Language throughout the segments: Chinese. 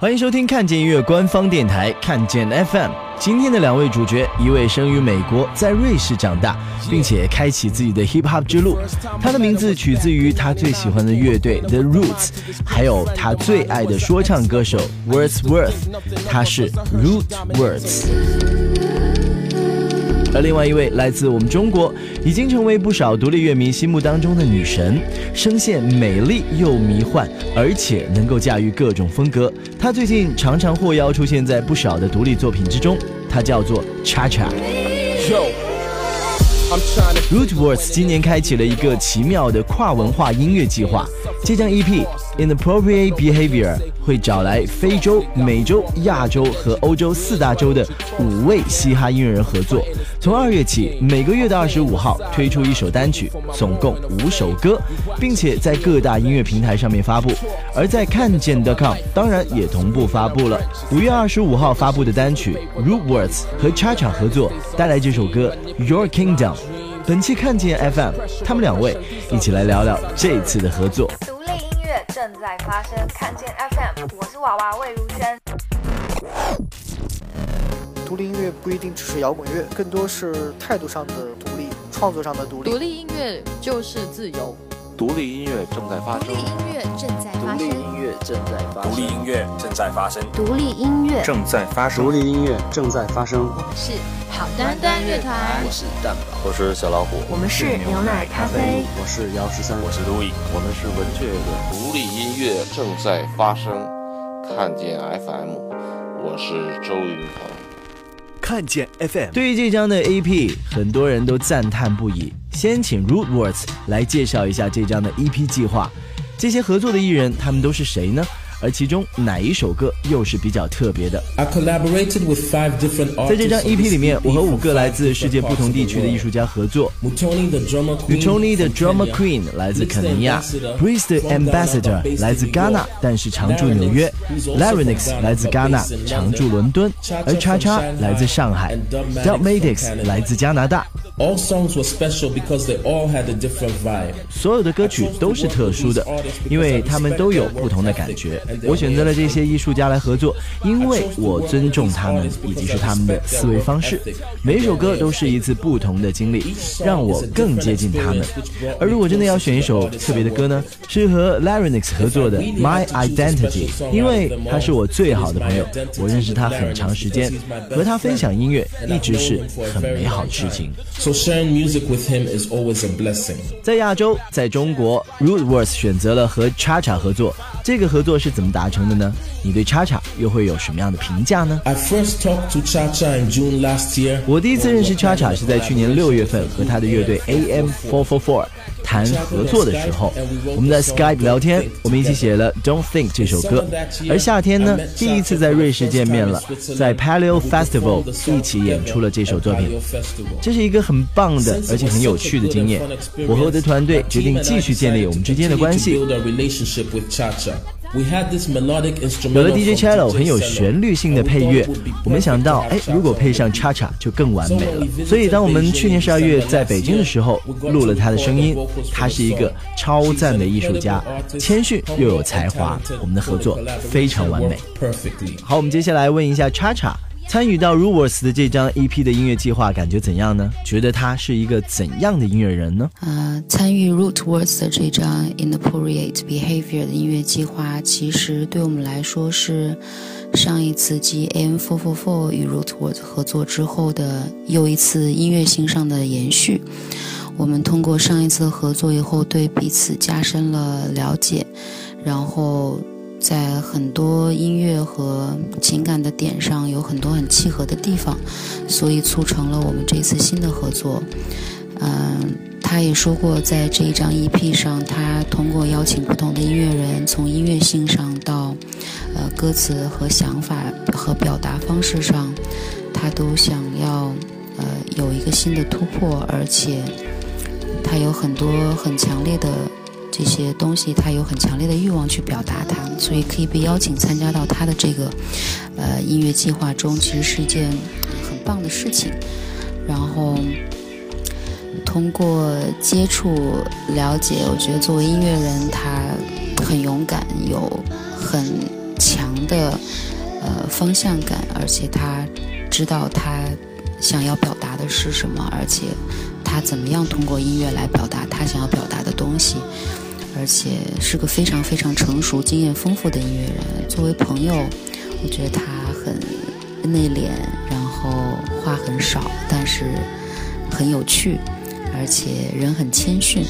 欢迎收听看见音乐官方电台看见 FM。今天的两位主角，一位生于美国，在瑞士长大，并且开启自己的 hip hop 之路。他的名字取自于他最喜欢的乐队 The Roots，还有他最爱的说唱歌手 Wordsworth。他是 Root Words。而另外一位来自我们中国，已经成为不少独立乐迷心目当中的女神，声线美丽又迷幻，而且能够驾驭各种风格。她最近常常获邀出现在不少的独立作品之中，她叫做 Cha Cha。Rootwords 今年开启了一个奇妙的跨文化音乐计划，这张 EP Inappropriate Behavior 会找来非洲、美洲、亚洲和欧洲四大洲的五位嘻哈音乐人合作。从二月起，每个月的二十五号推出一首单曲，总共五首歌，并且在各大音乐平台上面发布。而在看见 .com 当然也同步发布了五月二十五号发布的单曲 Rootwords 和 Cha Cha 合作带来这首歌 Your Kingdom。本期看见 FM，他们两位一起来聊聊这次的合作。独立音乐正在发生，看见 FM，我是娃娃魏如萱。独立音乐不一定只是摇滚乐，更多是态度上的独立，创作上的独立。独立音乐就是自由。独立音乐正在发生。独立音乐正在发生。独立音乐正在发生。独立音乐正在发生。独立音乐正在发生。独立音乐正在发生。我们是好端端乐团。我是蛋宝。我是小老虎。我们是牛奶咖啡。我是姚十三。我是 Louis。我们是文雀乐。独立音乐正在发生。看见 FM，我是周云鹏。看见 FM。对于这张的 AP，很多人都赞叹不已。先请 Rootwords 来介绍一下这张的 EP 计划。这些合作的艺人，他们都是谁呢？而其中哪一首歌又是比较特别的？在这张 EP 里面，我和五个来自世界不同地区的艺术家合作。Mutoni the Drama Queen 来自肯尼亚，Priest Ambassador 来自戛纳，但是常驻纽约；Larynx 来自戛纳，常驻伦敦；而 Cha Cha 来自上海；Dubmatics 来自加拿大。All songs were special because they all had a different vibe. 所有的歌曲都是特殊的，因为他们都有不同的感觉。我选择了这些艺术家来合作，因为我尊重他们以及是他们的思维方式。每一首歌都是一次不同的经历，让我更接近他们。而如果真的要选一首特别的歌呢，是和 Larynx 合作的 My Identity，因为他是我最好的朋友，我认识他很长时间，和他分享音乐一直是很美好的事情。So sharing music with him is always a blessing. 在亚洲，在中国，Rootworth 选择了和 Cha Cha 合作。这个合作是怎么达成的呢？你对 Cha Cha 又会有什么样的评价呢 I first talked to Cha Cha in June last year. 我第一次认识 Cha Cha 是在去年六月份和他的乐队 AM Four Four Four 谈合作的时候，我们在 Skype 聊天，我们一起写了 Don't Think 这首歌。而夏天呢，第一次在瑞士见面了，在 Paleo Festival 一起演出了这首作品。这是一个很棒的，而且很有趣的经验。我和我的团队决定继续建立我们之间的关系。有了 DJ Cello 很有旋律性的配乐，我们想到，哎，如果配上 Cha Cha 就更完美了。所以，当我们去年十二月在北京的时候，录了他的声音，他是一个超赞的艺术家，谦逊又有才华，我们的合作非常完美。好，我们接下来问一下 Cha Cha。参与到 Rootwords 的这张 EP 的音乐计划，感觉怎样呢？觉得他是一个怎样的音乐人呢？啊，参与 Rootwords 的这张 Inappropriate Behavior 的音乐计划，其实对我们来说是上一次继 AM444 与 Rootwords 合作之后的又一次音乐性上的延续。我们通过上一次合作以后，对彼此加深了了解，然后。在很多音乐和情感的点上有很多很契合的地方，所以促成了我们这次新的合作。嗯，他也说过，在这一张 EP 上，他通过邀请不同的音乐人，从音乐性上到呃歌词和想法和表达方式上，他都想要呃有一个新的突破，而且他有很多很强烈的。这些东西，他有很强烈的欲望去表达它，所以可以被邀请参加到他的这个呃音乐计划中，其实是一件很棒的事情。然后通过接触了解，我觉得作为音乐人，他很勇敢，有很强的呃方向感，而且他知道他想要表达的是什么，而且他怎么样通过音乐来表达他想要表达的东西，而且是个非常非常成熟、经验丰富的音乐人。作为朋友，我觉得他很内敛，然后话很少，但是很有趣，而且人很谦逊。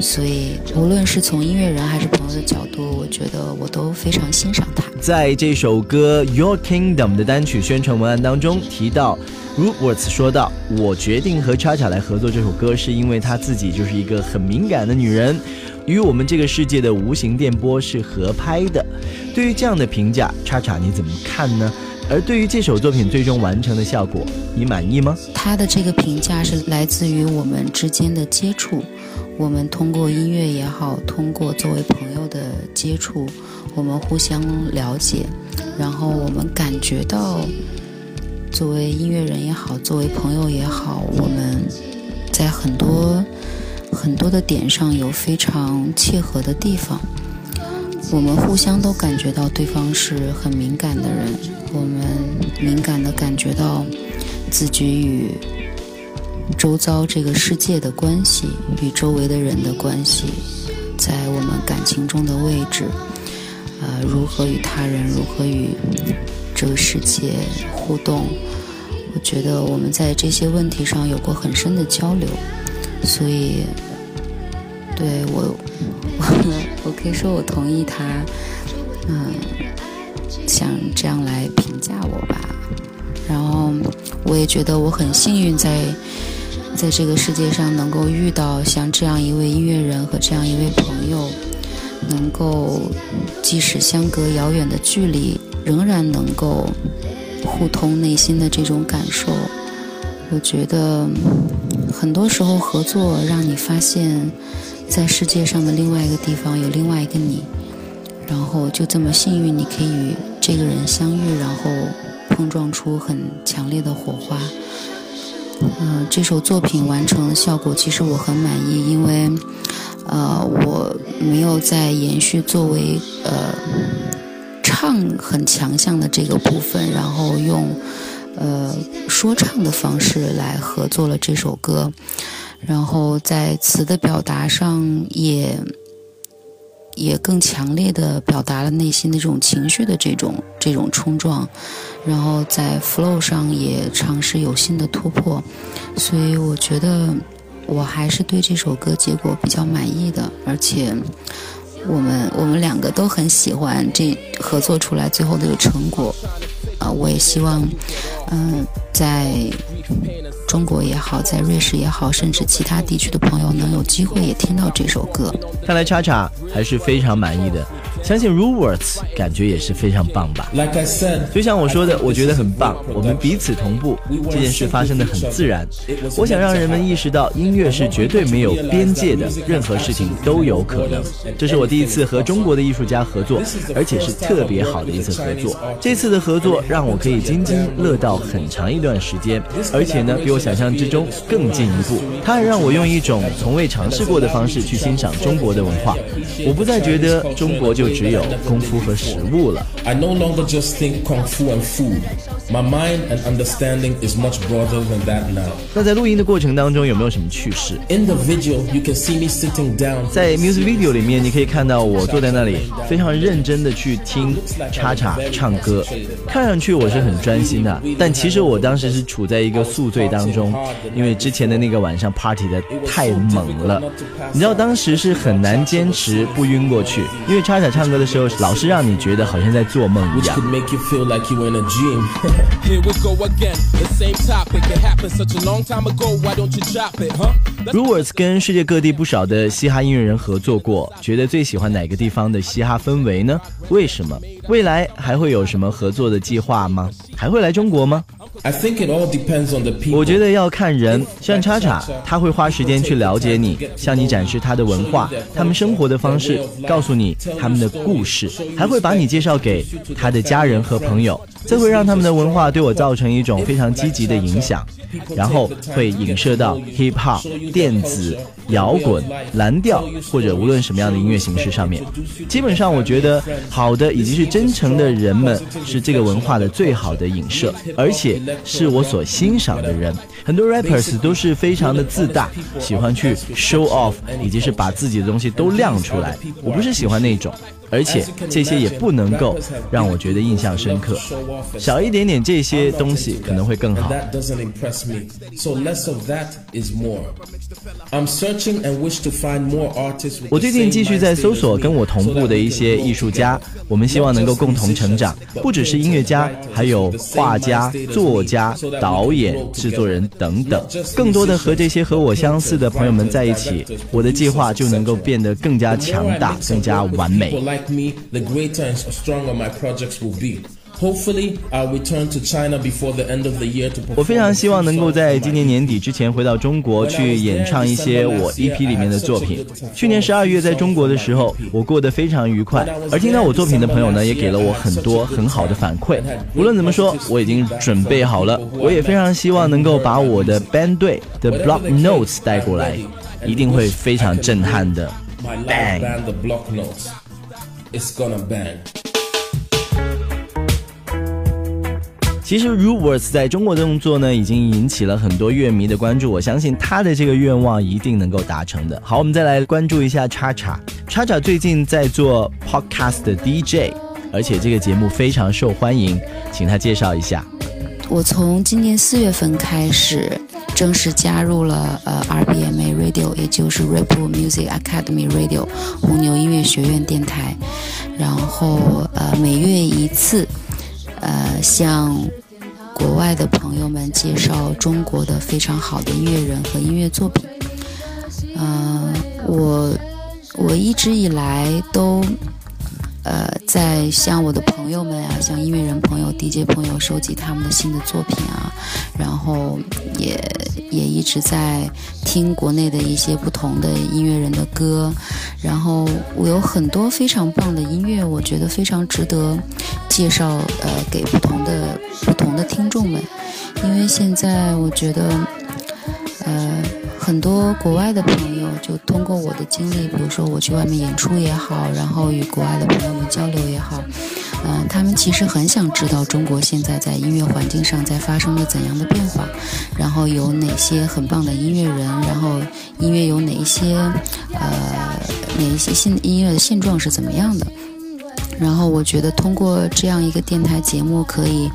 所以，无论是从音乐人还是朋友的角度，我觉得我都非常欣赏他。在这首歌《Your Kingdom》的单曲宣传文案当中提到，Roots 说道：“我决定和叉叉来合作这首歌，是因为她自己就是一个很敏感的女人，与我们这个世界的无形电波是合拍的。”对于这样的评价，叉叉你怎么看呢？而对于这首作品最终完成的效果，你满意吗？他的这个评价是来自于我们之间的接触。我们通过音乐也好，通过作为朋友的接触，我们互相了解，然后我们感觉到，作为音乐人也好，作为朋友也好，我们在很多很多的点上有非常契合的地方。我们互相都感觉到对方是很敏感的人，我们敏感的感觉到自己与。周遭这个世界的关系与周围的人的关系，在我们感情中的位置，呃，如何与他人，如何与这个世界互动？我觉得我们在这些问题上有过很深的交流，所以，对我，我可以说我同意他，嗯，像这样来评价我吧。然后，我也觉得我很幸运在。在这个世界上，能够遇到像这样一位音乐人和这样一位朋友，能够即使相隔遥远的距离，仍然能够互通内心的这种感受。我觉得很多时候合作让你发现，在世界上的另外一个地方有另外一个你，然后就这么幸运，你可以与这个人相遇，然后碰撞出很强烈的火花。嗯，这首作品完成的效果其实我很满意，因为，呃，我没有在延续作为呃唱很强项的这个部分，然后用呃说唱的方式来合作了这首歌，然后在词的表达上也。也更强烈的表达了内心的这种情绪的这种这种冲撞，然后在 flow 上也尝试有新的突破，所以我觉得我还是对这首歌结果比较满意的，而且我们我们两个都很喜欢这合作出来最后这个成果，啊，我也希望，嗯，在。中国也好，在瑞士也好，甚至其他地区的朋友能有机会也听到这首歌。看来叉叉还是非常满意的。相信 Ruwords 感觉也是非常棒吧。就像我说的，我觉得很棒。我们彼此同步，这件事发生的很自然。我想让人们意识到，音乐是绝对没有边界的，任何事情都有可能。这是我第一次和中国的艺术家合作，而且是特别好的一次合作。这次的合作让我可以津津乐道很长一段时间，而且呢，比我想象之中更进一步。它还让我用一种从未尝试过的方式去欣赏中国的文化。我不再觉得中国就。只有功夫和食物了。I no longer just think kung fu and food. My mind and understanding is much broader than that now. 那在录音的过程当中有没有什么趣事？In the video, you can see me sitting down. 在 music video 里面，你可以看到我坐在那里，非常认真的去听叉叉唱歌。看上去我是很专心的，但其实我当时是处在一个宿醉当中，因为之前的那个晚上 party 的太猛了。你知道当时是很难坚持不晕过去，因为叉叉唱。唱歌的时候，老是让你觉得好像在做梦一样。Rules 跟世界各地不少的嘻哈音乐人合作过，觉得最喜欢哪个地方的嘻哈氛围呢？为什么？未来还会有什么合作的计划吗？还会来中国吗？我觉得要看人，像叉叉，他会花时间去了解你，向你展示他的文化、他们生活的方式，告诉你他们的故事，还会把你介绍给他的家人和朋友。这会让他们的文化对我造成一种非常积极的影响，然后会影射到 hip hop、电子、摇滚、蓝调或者无论什么样的音乐形式上面。基本上，我觉得好的以及是真诚的人们是这个文化的最好的影射，而且是我所欣赏的人。很多 rappers 都是非常的自大，喜欢去 show off，以及是把自己的东西都亮出来。我不是喜欢那种。而且这些也不能够让我觉得印象深刻，少一点点这些东西可能会更好。我最近继续在搜索跟我同步的一些艺术家，我们希望能够共同成长，不只是音乐家，还有画家、作家、导演、制作人等等，更多的和这些和我相似的朋友们在一起，我的计划就能够变得更加强大、更加完美。Like me, the greater and stronger my projects will be. Hopefully, I'll return to China before the end of the year to 我非常希望能够在今年年底之前回到中国去演唱一些我 EP 里面的作品。去年十二月在中国的时候，我过得非常愉快，而听到我作品的朋友呢，也给了我很多很好的反馈。无论怎么说，我已经准备好了，我也非常希望能够把我的 band 队的 Block Notes 带过来，一定会非常震撼的。Bang！It's gonna bang。其实 Roots 在中国的动作呢，已经引起了很多乐迷的关注。我相信他的这个愿望一定能够达成的。好，我们再来关注一下叉叉。叉叉最近在做 Podcast 的 DJ，而且这个节目非常受欢迎，请他介绍一下。我从今年四月份开始。正式加入了呃 RBMA Radio，也就是 Ripple Music Academy Radio 红牛音乐学院电台，然后呃每月一次，呃向国外的朋友们介绍中国的非常好的音乐人和音乐作品。嗯，我我一直以来都。呃，在向我的朋友们啊，向音乐人朋友、DJ 朋友收集他们的新的作品啊，然后也也一直在听国内的一些不同的音乐人的歌，然后我有很多非常棒的音乐，我觉得非常值得介绍呃给不同的不同的听众们，因为现在我觉得呃。很多国外的朋友就通过我的经历，比如说我去外面演出也好，然后与国外的朋友们交流也好，嗯，他们其实很想知道中国现在在音乐环境上在发生了怎样的变化，然后有哪些很棒的音乐人，然后音乐有哪一些，呃，哪一些现音乐的现状是怎么样的。然后我觉得通过这样一个电台节目，可以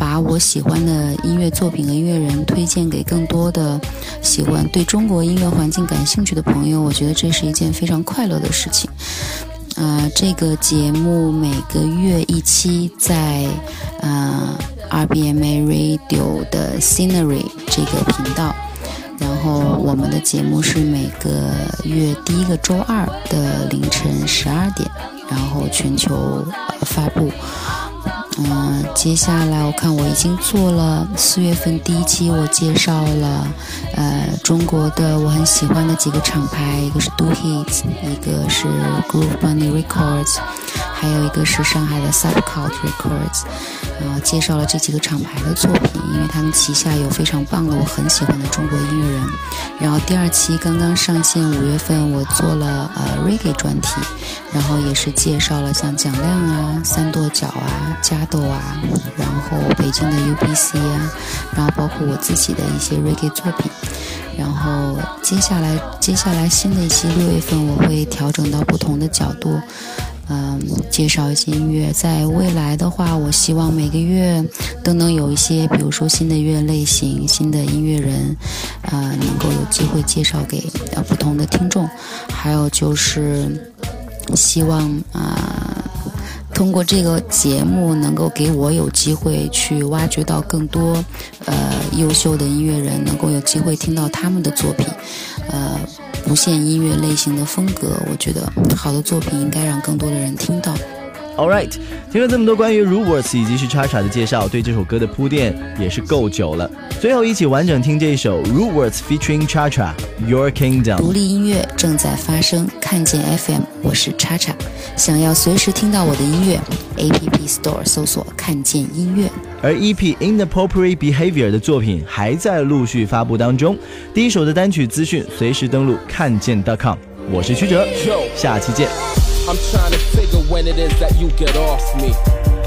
把我喜欢的音乐作品和音乐人推荐给更多的喜欢对中国音乐环境感兴趣的朋友。我觉得这是一件非常快乐的事情。啊，这个节目每个月一期，在啊 RBMA Radio 的 Scenery 这个频道。然后我们的节目是每个月第一个周二的凌晨十二点。然后全球发布，嗯，接下来我看我已经做了四月份第一期，我介绍了呃中国的我很喜欢的几个厂牌，一个是 Do Hit，一个是 Groove Bunny Records，还有一个是上海的 Subcult Records。呃，介绍了这几个厂牌的作品，因为他们旗下有非常棒的我很喜欢的中国音乐人。然后第二期刚刚上线，五月份我做了呃 Reggae 专题，然后也是介绍了像蒋亮啊、三跺脚啊、加豆啊，然后北京的 UBC 啊，然后包括我自己的一些 Reggae 作品。然后接下来接下来新的一期六月份我会调整到不同的角度。嗯，介绍一些音乐。在未来的话，我希望每个月都能有一些，比如说新的乐类型、新的音乐人，啊，能够有机会介绍给呃不同的听众。还有就是希望啊，通过这个节目能够给我有机会去挖掘到更多呃优秀的音乐人，能够有机会听到他们的作品，呃。不限音乐类型的风格，我觉得好的作品应该让更多的人听到。All right，听了这么多关于 Rootworks 以及是叉叉的介绍，对这首歌的铺垫也是够久了。最后一起完整听这一首 Rootworks featuring 叉叉 Your Kingdom。独立音乐正在发生，看见 FM，我是叉叉。想要随时听到我的音乐，APP Store 搜索看见音乐。而 EP Inappropriate Behavior 的作品还在陆续发布当中，第一首的单曲资讯随时登录看见 .com。我是曲哲，下期见。I'm trying to figure when it is that you get off me.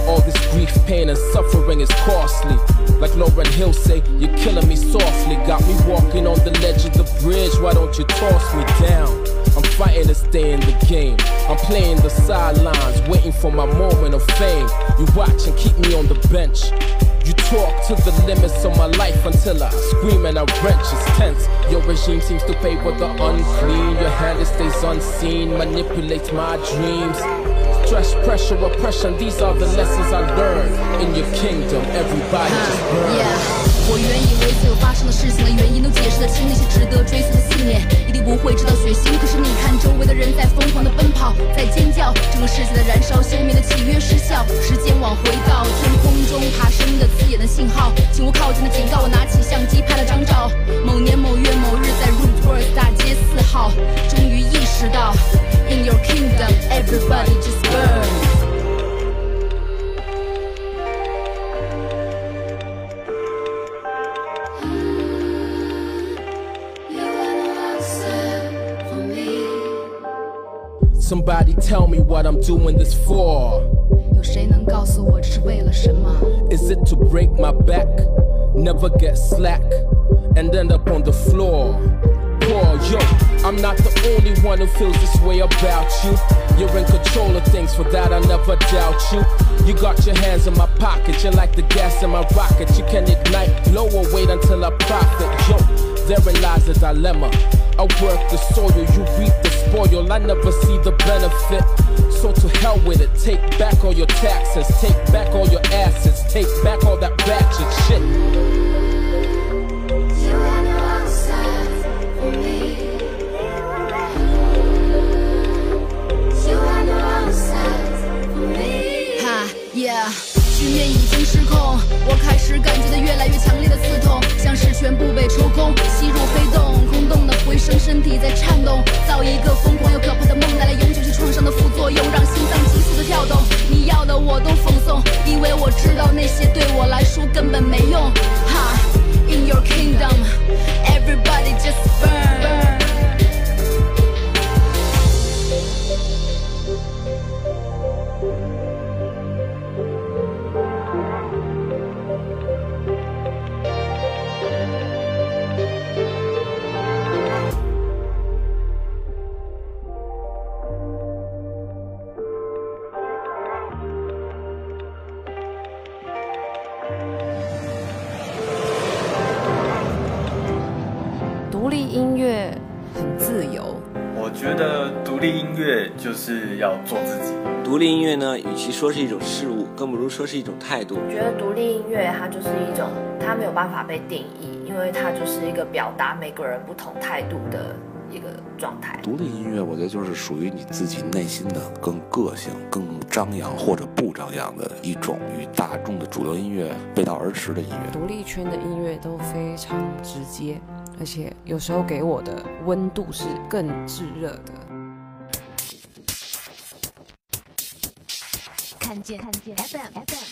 All this grief, pain, and suffering is costly. Like Lauren Hill say, you're killing me softly. Got me walking on the ledge of the bridge. Why don't you toss me down? I'm fighting to stay in the game. I'm playing the sidelines, waiting for my moment of fame. You watch and keep me on the bench. You talk to the limits of my life until I scream and I wrench. It's tense. Your regime seems to favor the unclean. Your hand stays unseen, manipulates my dreams. Stress, pressure, oppression, these are the lessons I learned. In your kingdom, everybody just burn. Yeah. 我原以为所有发生的事情的原因都解释得清，那些值得追随的信念一定不会知道血腥。可是你看，周围的人在疯狂的奔跑，在尖叫，整个世界在燃烧，鲜明的契约失效，时间往回倒， 信号，请勿靠近的警告。我拿起相机拍了张照，某年某月某日，在 Rootworks 大街四号，终于意识到，In your kingdom, everybody just burn。Somebody tell me what I'm doing this for. 有谁能告诉我这是为了什么？ Is it to break my back, never get slack, and end up on the floor? Poor yo, I'm not the only one who feels this way about you. You're in control of things, for that I never doubt you. You got your hands in my pocket, you're like the gas in my rocket. You can ignite, blow or wait until I profit. Yo, therein lies the dilemma. I work the soil, you reap the spoil. I never see the benefit. So to hell with it. Take back all your taxes, take back all your assets, take back all that ratchet shit. 呢，与其说是一种事物，更不如说是一种态度。我觉得独立音乐它就是一种，它没有办法被定义，因为它就是一个表达每个人不同态度的一个状态。独立音乐，我觉得就是属于你自己内心的更个性、更张扬或者不张扬的一种与大众的主流音乐背道而驰的音乐。独立圈的音乐都非常直接，而且有时候给我的温度是更炙热的。看见看见 FM FM。